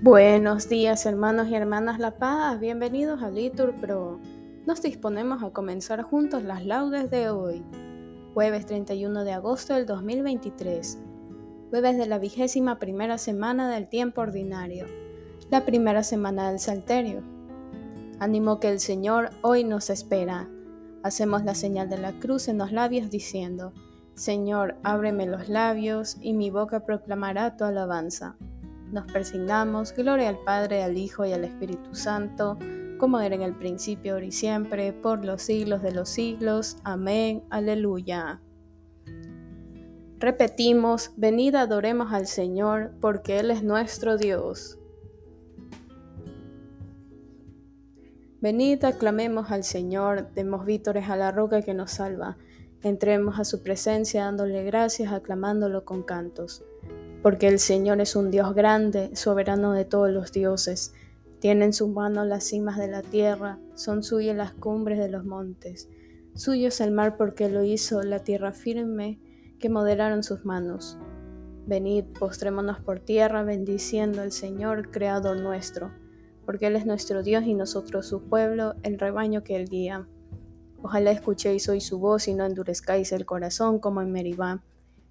Buenos días hermanos y hermanas La Paz, bienvenidos a Litur Pro. Nos disponemos a comenzar juntos las laudes de hoy, jueves 31 de agosto del 2023, jueves de la vigésima primera semana del tiempo ordinario, la primera semana del Salterio. Ánimo que el Señor hoy nos espera. Hacemos la señal de la cruz en los labios diciendo, Señor, ábreme los labios y mi boca proclamará tu alabanza. Nos persignamos, gloria al Padre, al Hijo y al Espíritu Santo, como era en el principio, ahora y siempre, por los siglos de los siglos. Amén. Aleluya. Repetimos, venid adoremos al Señor, porque Él es nuestro Dios. Venid aclamemos al Señor, demos vítores a la roca que nos salva. Entremos a su presencia dándole gracias, aclamándolo con cantos porque el Señor es un Dios grande, soberano de todos los dioses. Tiene en sus manos las cimas de la tierra, son suyas las cumbres de los montes. Suyo es el mar porque lo hizo, la tierra firme que modelaron sus manos. Venid, postrémonos por tierra, bendiciendo al Señor, Creador nuestro, porque Él es nuestro Dios y nosotros su pueblo, el rebaño que Él guía. Ojalá escuchéis hoy su voz y no endurezcáis el corazón como en Meribá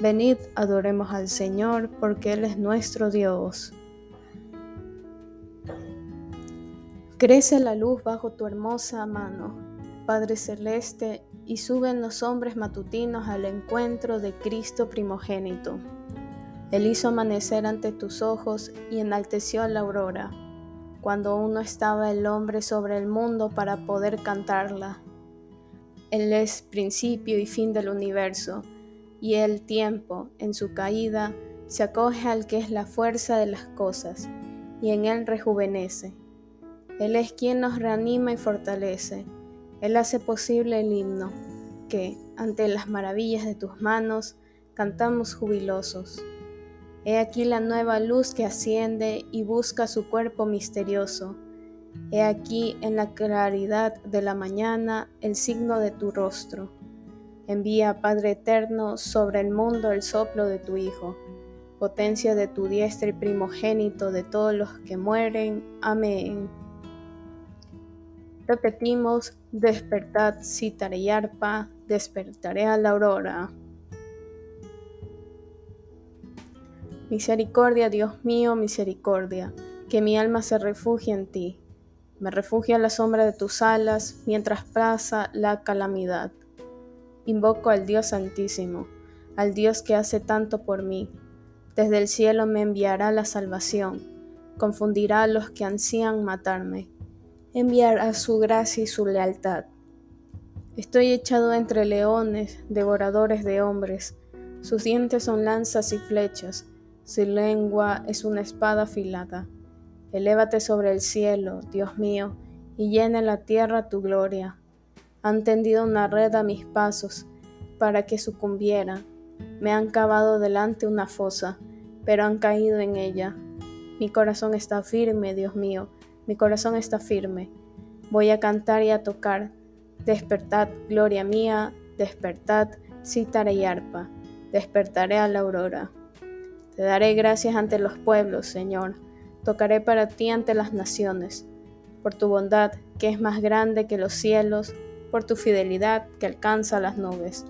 Venid, adoremos al Señor, porque Él es nuestro Dios. Crece la luz bajo tu hermosa mano, Padre Celeste, y suben los hombres matutinos al encuentro de Cristo primogénito. Él hizo amanecer ante tus ojos y enalteció la aurora, cuando aún no estaba el hombre sobre el mundo para poder cantarla. Él es principio y fin del universo y el tiempo, en su caída, se acoge al que es la fuerza de las cosas, y en él rejuvenece. Él es quien nos reanima y fortalece. Él hace posible el himno, que, ante las maravillas de tus manos, cantamos jubilosos. He aquí la nueva luz que asciende y busca su cuerpo misterioso. He aquí en la claridad de la mañana el signo de tu rostro Envía, Padre eterno, sobre el mundo el soplo de tu Hijo, potencia de tu diestra y primogénito de todos los que mueren. Amén. Repetimos, despertad, cítara y arpa, despertaré a la aurora. Misericordia, Dios mío, misericordia, que mi alma se refugie en ti. Me refugia a la sombra de tus alas mientras pasa la calamidad. Invoco al Dios Santísimo, al Dios que hace tanto por mí. Desde el cielo me enviará la salvación, confundirá a los que ansían matarme, enviará su gracia y su lealtad. Estoy echado entre leones, devoradores de hombres, sus dientes son lanzas y flechas, su lengua es una espada afilada. Elévate sobre el cielo, Dios mío, y llena la tierra tu gloria han tendido una red a mis pasos para que sucumbiera. Me han cavado delante una fosa, pero han caído en ella. Mi corazón está firme, Dios mío, mi corazón está firme. Voy a cantar y a tocar. Despertad, gloria mía, despertad, cítara y arpa. Despertaré a la aurora. Te daré gracias ante los pueblos, Señor. Tocaré para ti ante las naciones. Por tu bondad, que es más grande que los cielos, por tu fidelidad que alcanza las nubes.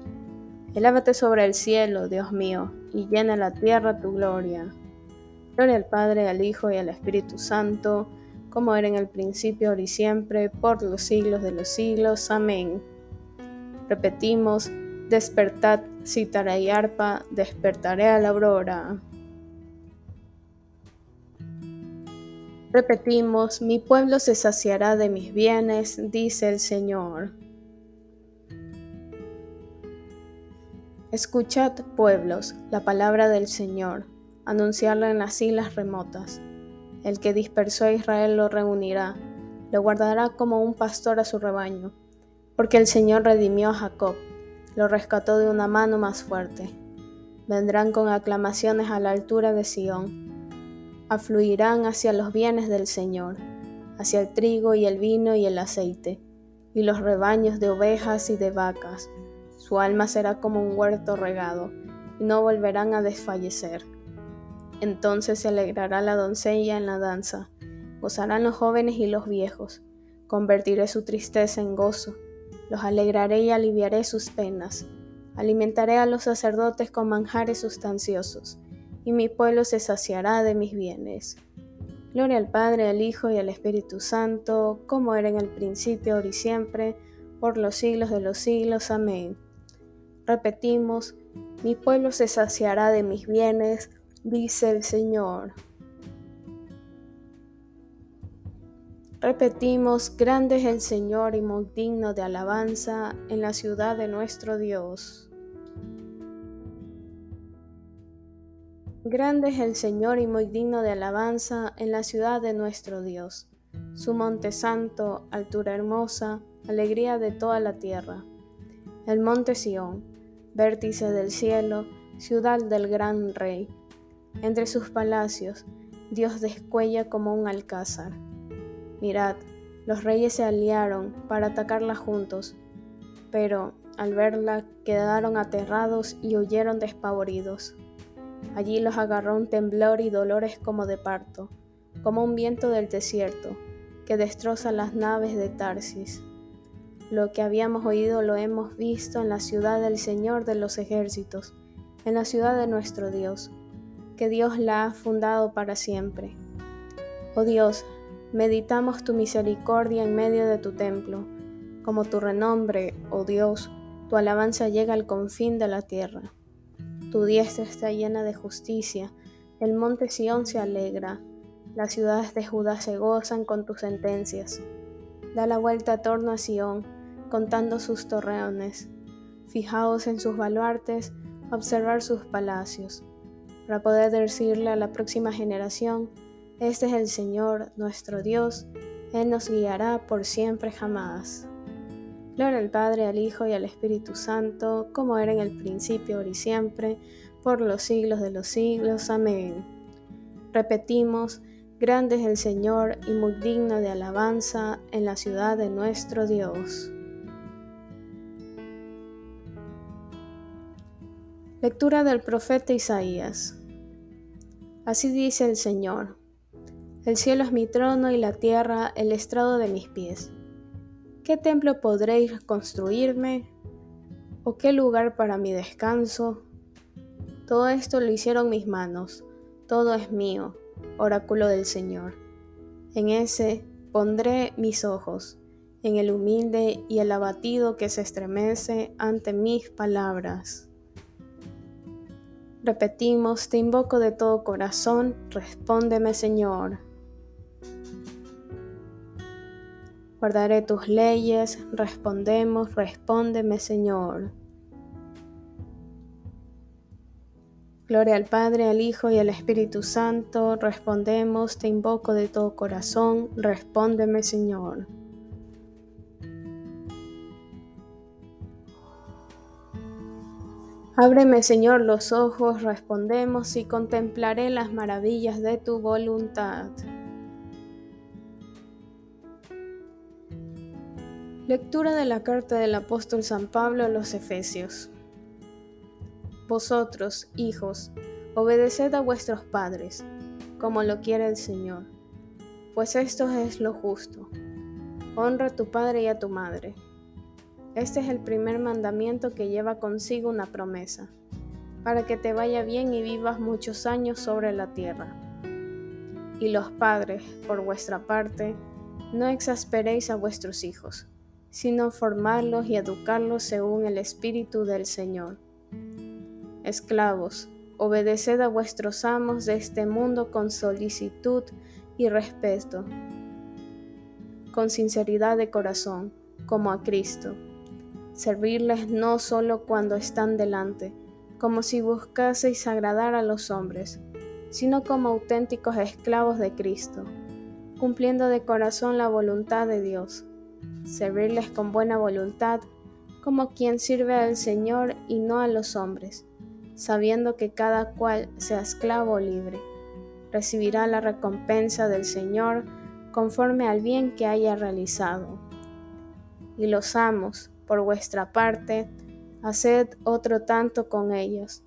Elévate sobre el cielo, Dios mío, y llena la tierra tu gloria. Gloria al Padre, al Hijo y al Espíritu Santo, como era en el principio, ahora y siempre, por los siglos de los siglos. Amén. Repetimos, despertad, cítara y arpa, despertaré a la aurora. Repetimos, mi pueblo se saciará de mis bienes, dice el Señor. Escuchad, pueblos, la palabra del Señor, anunciarla en las islas remotas. El que dispersó a Israel lo reunirá, lo guardará como un pastor a su rebaño, porque el Señor redimió a Jacob, lo rescató de una mano más fuerte. Vendrán con aclamaciones a la altura de Sión, afluirán hacia los bienes del Señor, hacia el trigo y el vino y el aceite, y los rebaños de ovejas y de vacas. Su alma será como un huerto regado, y no volverán a desfallecer. Entonces se alegrará la doncella en la danza, gozarán los jóvenes y los viejos. Convertiré su tristeza en gozo, los alegraré y aliviaré sus penas. Alimentaré a los sacerdotes con manjares sustanciosos, y mi pueblo se saciará de mis bienes. Gloria al Padre, al Hijo y al Espíritu Santo, como era en el principio, ahora y siempre, por los siglos de los siglos. Amén. Repetimos, mi pueblo se saciará de mis bienes, dice el Señor. Repetimos, grande es el Señor y muy digno de alabanza en la ciudad de nuestro Dios. Grande es el Señor y muy digno de alabanza en la ciudad de nuestro Dios. Su monte santo, altura hermosa, alegría de toda la tierra. El monte Sión, vértice del cielo, ciudad del gran rey. Entre sus palacios, Dios descuella como un alcázar. Mirad, los reyes se aliaron para atacarla juntos, pero al verla quedaron aterrados y huyeron despavoridos. Allí los agarró un temblor y dolores como de parto, como un viento del desierto, que destroza las naves de Tarsis. Lo que habíamos oído lo hemos visto en la ciudad del Señor de los ejércitos, en la ciudad de nuestro Dios, que Dios la ha fundado para siempre. Oh Dios, meditamos tu misericordia en medio de tu templo, como tu renombre, oh Dios, tu alabanza llega al confín de la tierra. Tu diestra está llena de justicia, el monte Sión se alegra, las ciudades de Judá se gozan con tus sentencias. Da la vuelta a torno a Sión, contando sus torreones. Fijaos en sus baluartes, observar sus palacios, para poder decirle a la próxima generación, este es el Señor, nuestro Dios, Él nos guiará por siempre jamás. Gloria al Padre, al Hijo y al Espíritu Santo, como era en el principio, ahora y siempre, por los siglos de los siglos. Amén. Repetimos, grande es el Señor y muy digno de alabanza en la ciudad de nuestro Dios. Lectura del profeta Isaías. Así dice el Señor. El cielo es mi trono y la tierra el estrado de mis pies. ¿Qué templo podréis construirme? ¿O qué lugar para mi descanso? Todo esto lo hicieron mis manos, todo es mío, oráculo del Señor. En ese pondré mis ojos, en el humilde y el abatido que se estremece ante mis palabras. Repetimos, te invoco de todo corazón, respóndeme Señor. Guardaré tus leyes, respondemos, respóndeme Señor. Gloria al Padre, al Hijo y al Espíritu Santo, respondemos, te invoco de todo corazón, respóndeme Señor. Ábreme Señor los ojos, respondemos y contemplaré las maravillas de tu voluntad. Lectura de la carta del apóstol San Pablo a los Efesios. Vosotros, hijos, obedeced a vuestros padres, como lo quiere el Señor, pues esto es lo justo. Honra a tu padre y a tu madre. Este es el primer mandamiento que lleva consigo una promesa, para que te vaya bien y vivas muchos años sobre la tierra. Y los padres, por vuestra parte, no exasperéis a vuestros hijos sino formarlos y educarlos según el Espíritu del Señor. Esclavos, obedeced a vuestros amos de este mundo con solicitud y respeto, con sinceridad de corazón, como a Cristo. Servirles no solo cuando están delante, como si buscaseis agradar a los hombres, sino como auténticos esclavos de Cristo, cumpliendo de corazón la voluntad de Dios, servirles con buena voluntad, como quien sirve al Señor y no a los hombres, sabiendo que cada cual sea esclavo libre, recibirá la recompensa del Señor conforme al bien que haya realizado. Y los amos, por vuestra parte, haced otro tanto con ellos.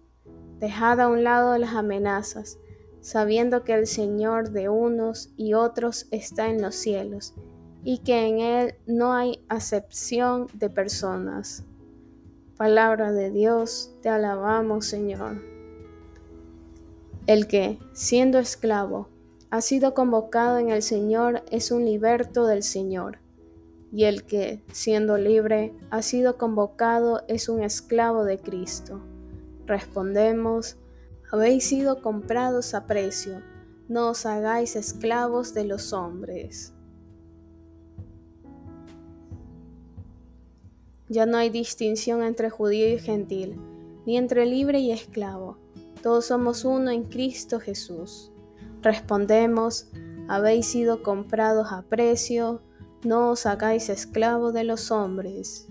Dejad a un lado las amenazas, sabiendo que el Señor de unos y otros está en los cielos, y que en Él no hay acepción de personas. Palabra de Dios, te alabamos Señor. El que, siendo esclavo, ha sido convocado en el Señor es un liberto del Señor, y el que, siendo libre, ha sido convocado es un esclavo de Cristo. Respondemos, habéis sido comprados a precio, no os hagáis esclavos de los hombres. Ya no hay distinción entre judío y gentil, ni entre libre y esclavo. Todos somos uno en Cristo Jesús. Respondemos, habéis sido comprados a precio, no os hagáis esclavos de los hombres.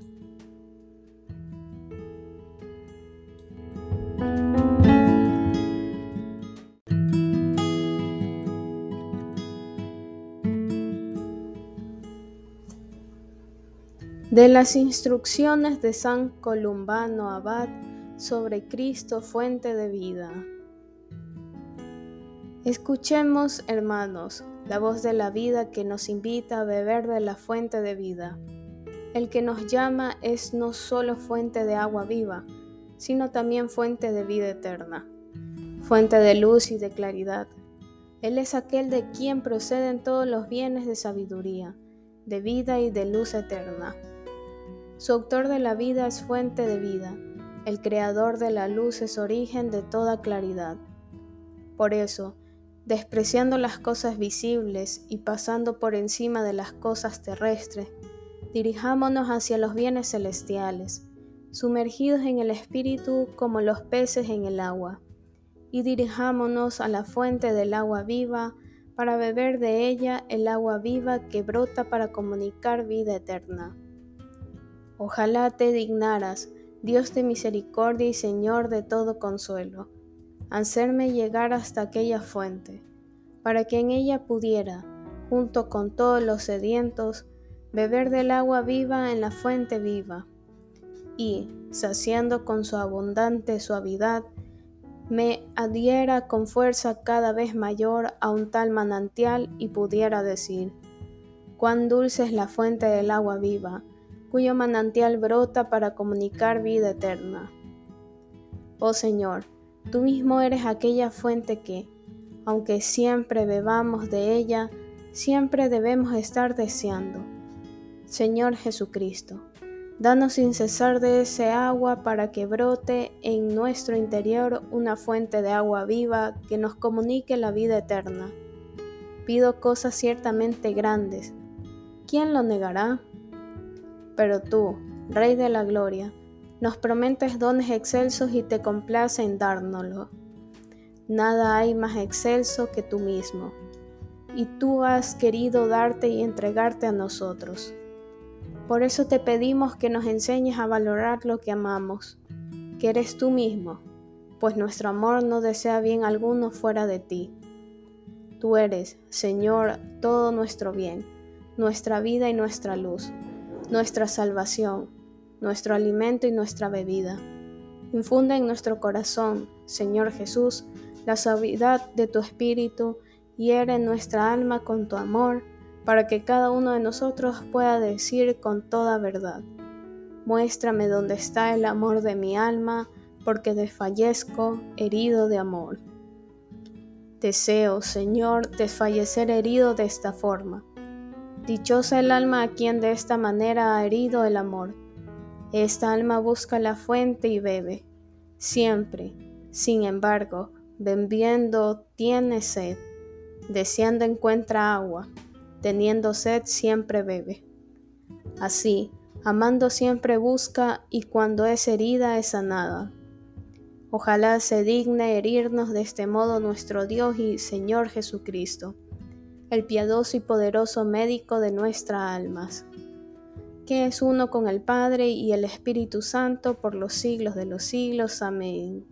De las instrucciones de San Columbano Abad sobre Cristo, fuente de vida. Escuchemos, hermanos, la voz de la vida que nos invita a beber de la fuente de vida. El que nos llama es no solo fuente de agua viva, sino también fuente de vida eterna, fuente de luz y de claridad. Él es aquel de quien proceden todos los bienes de sabiduría, de vida y de luz eterna. Su autor de la vida es fuente de vida, el creador de la luz es origen de toda claridad. Por eso, despreciando las cosas visibles y pasando por encima de las cosas terrestres, dirijámonos hacia los bienes celestiales, sumergidos en el Espíritu como los peces en el agua, y dirijámonos a la fuente del agua viva para beber de ella el agua viva que brota para comunicar vida eterna. Ojalá te dignaras, Dios de misericordia y Señor de todo consuelo, hacerme llegar hasta aquella fuente, para que en ella pudiera, junto con todos los sedientos, beber del agua viva en la fuente viva, y, saciando con su abundante suavidad, me adhiera con fuerza cada vez mayor a un tal manantial y pudiera decir, cuán dulce es la fuente del agua viva, cuyo manantial brota para comunicar vida eterna. Oh Señor, tú mismo eres aquella fuente que, aunque siempre bebamos de ella, siempre debemos estar deseando. Señor Jesucristo, danos sin cesar de ese agua para que brote en nuestro interior una fuente de agua viva que nos comunique la vida eterna. Pido cosas ciertamente grandes. ¿Quién lo negará? Pero tú, Rey de la Gloria, nos prometes dones excelsos y te complace en dárnoslo. Nada hay más excelso que tú mismo, y tú has querido darte y entregarte a nosotros. Por eso te pedimos que nos enseñes a valorar lo que amamos, que eres tú mismo, pues nuestro amor no desea bien alguno fuera de ti. Tú eres, Señor, todo nuestro bien, nuestra vida y nuestra luz nuestra salvación, nuestro alimento y nuestra bebida. Infunde en nuestro corazón, Señor Jesús, la suavidad de tu Espíritu, en nuestra alma con tu amor, para que cada uno de nosotros pueda decir con toda verdad, muéstrame dónde está el amor de mi alma, porque desfallezco herido de amor. Deseo, Señor, desfallecer herido de esta forma Dichosa el alma a quien de esta manera ha herido el amor. Esta alma busca la fuente y bebe. Siempre, sin embargo, bebiendo tiene sed. Deseando encuentra agua. Teniendo sed siempre bebe. Así, amando siempre busca y cuando es herida es sanada. Ojalá se digne herirnos de este modo nuestro Dios y Señor Jesucristo, el piadoso y poderoso médico de nuestras almas, que es uno con el Padre y el Espíritu Santo por los siglos de los siglos. Amén.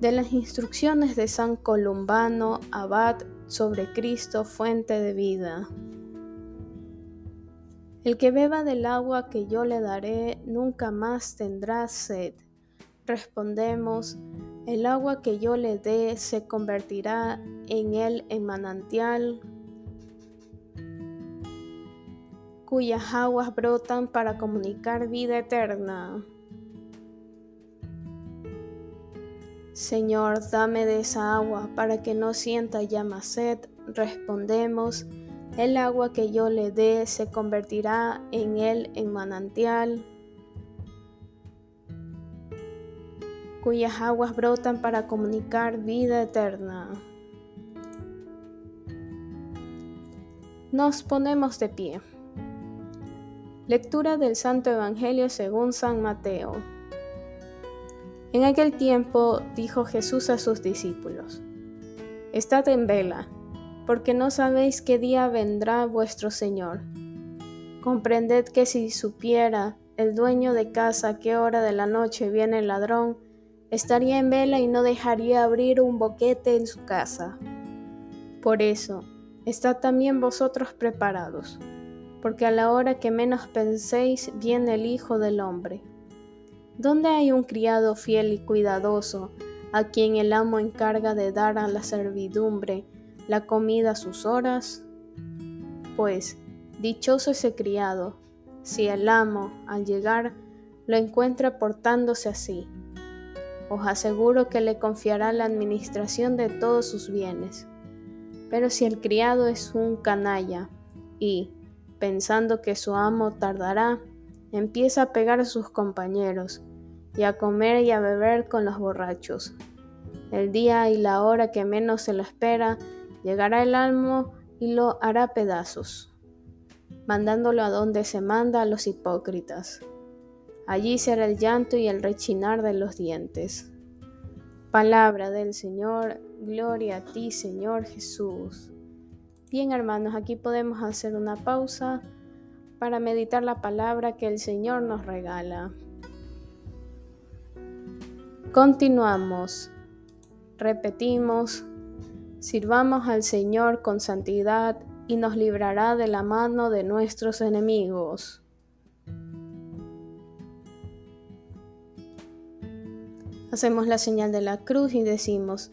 De las instrucciones de San Columbano, abad sobre Cristo, fuente de vida. El que beba del agua que yo le daré nunca más tendrá sed Respondemos, el agua que yo le dé se convertirá en él en manantial cuyas aguas brotan para comunicar vida eterna. Señor, dame de esa agua para que no sienta ya sed. Respondemos, el agua que yo le dé se convertirá en él en manantial cuyas aguas brotan para comunicar vida eterna. Nos ponemos de pie. Lectura del Santo Evangelio según San Mateo. En aquel tiempo dijo Jesús a sus discípulos, Estad en vela, porque no sabéis qué día vendrá vuestro Señor. Comprended que si supiera el dueño de casa qué hora de la noche viene el ladrón, estaría en vela y no dejaría abrir un boquete en su casa. Por eso, estad también vosotros preparados, porque a la hora que menos penséis viene el Hijo del Hombre. ¿Dónde hay un criado fiel y cuidadoso, a quien el amo encarga de dar a la servidumbre la comida a sus horas? Pues, dichoso ese criado, si el amo, al llegar, lo encuentra portándose así os aseguro que le confiará la administración de todos sus bienes. Pero si el criado es un canalla y, pensando que su amo tardará, empieza a pegar a sus compañeros y a comer y a beber con los borrachos. El día y la hora que menos se lo espera, llegará el almo y lo hará pedazos, mandándolo a donde se manda a los hipócritas. Allí será el llanto y el rechinar de los dientes. Palabra del Señor, gloria a ti Señor Jesús. Bien hermanos, aquí podemos hacer una pausa para meditar la palabra que el Señor nos regala. Continuamos, repetimos, sirvamos al Señor con santidad y nos librará de la mano de nuestros enemigos. Hacemos la señal de la cruz y decimos,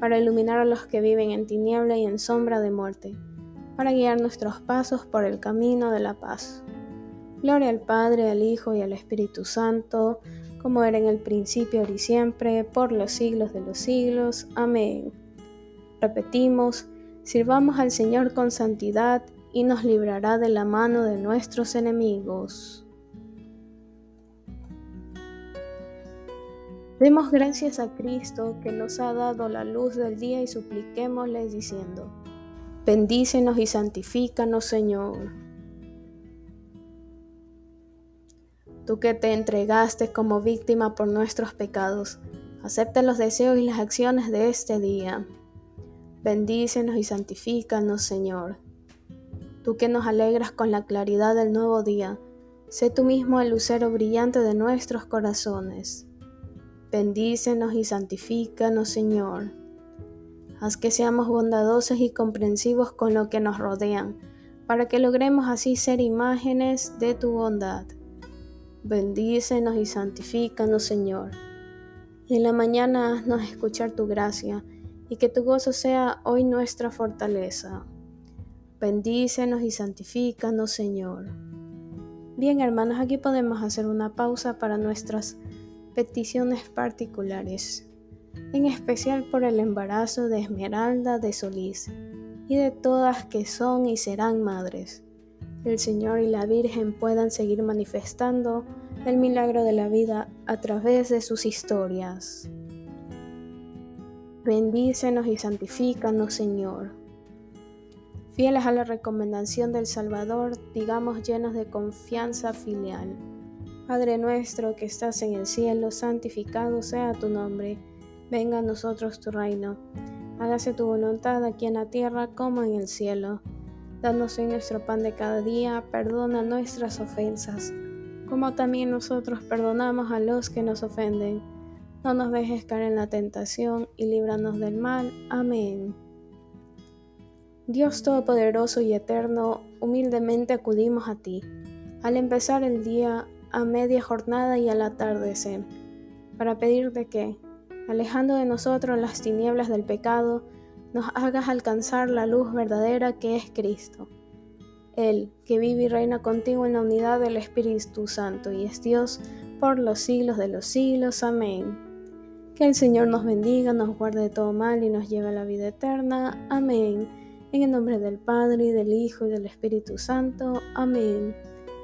para iluminar a los que viven en tiniebla y en sombra de muerte, para guiar nuestros pasos por el camino de la paz. Gloria al Padre, al Hijo y al Espíritu Santo, como era en el principio, ahora y siempre, por los siglos de los siglos. Amén. Repetimos, sirvamos al Señor con santidad y nos librará de la mano de nuestros enemigos. Demos gracias a Cristo que nos ha dado la luz del día y supliquémosle diciendo, bendícenos y santifícanos Señor. Tú que te entregaste como víctima por nuestros pecados, acepta los deseos y las acciones de este día. Bendícenos y santifícanos Señor. Tú que nos alegras con la claridad del nuevo día, sé tú mismo el lucero brillante de nuestros corazones. Bendícenos y santifícanos, Señor. Haz que seamos bondadosos y comprensivos con lo que nos rodean, para que logremos así ser imágenes de tu bondad. Bendícenos y santifícanos, Señor. En la mañana haznos escuchar tu gracia y que tu gozo sea hoy nuestra fortaleza. Bendícenos y santifícanos, Señor. Bien, hermanos, aquí podemos hacer una pausa para nuestras peticiones particulares, en especial por el embarazo de Esmeralda de Solís y de todas que son y serán madres. El Señor y la Virgen puedan seguir manifestando el milagro de la vida a través de sus historias. Bendícenos y santifícanos, Señor. Fieles a la recomendación del Salvador, digamos llenos de confianza filial. Padre nuestro que estás en el cielo, santificado sea tu nombre. Venga a nosotros tu reino. Hágase tu voluntad aquí en la tierra como en el cielo. Danos hoy nuestro pan de cada día, perdona nuestras ofensas, como también nosotros perdonamos a los que nos ofenden. No nos dejes caer en la tentación y líbranos del mal. Amén. Dios Todopoderoso y Eterno, humildemente acudimos a ti, al empezar el día, a media jornada y al atardecer, para pedirte que, alejando de nosotros las tinieblas del pecado, nos hagas alcanzar la luz verdadera que es Cristo. Él, que vive y reina contigo en la unidad del Espíritu Santo y es Dios por los siglos de los siglos. Amén. Que el Señor nos bendiga, nos guarde de todo mal y nos lleve a la vida eterna. Amén. En el nombre del Padre, y del Hijo, y del Espíritu Santo. Amén.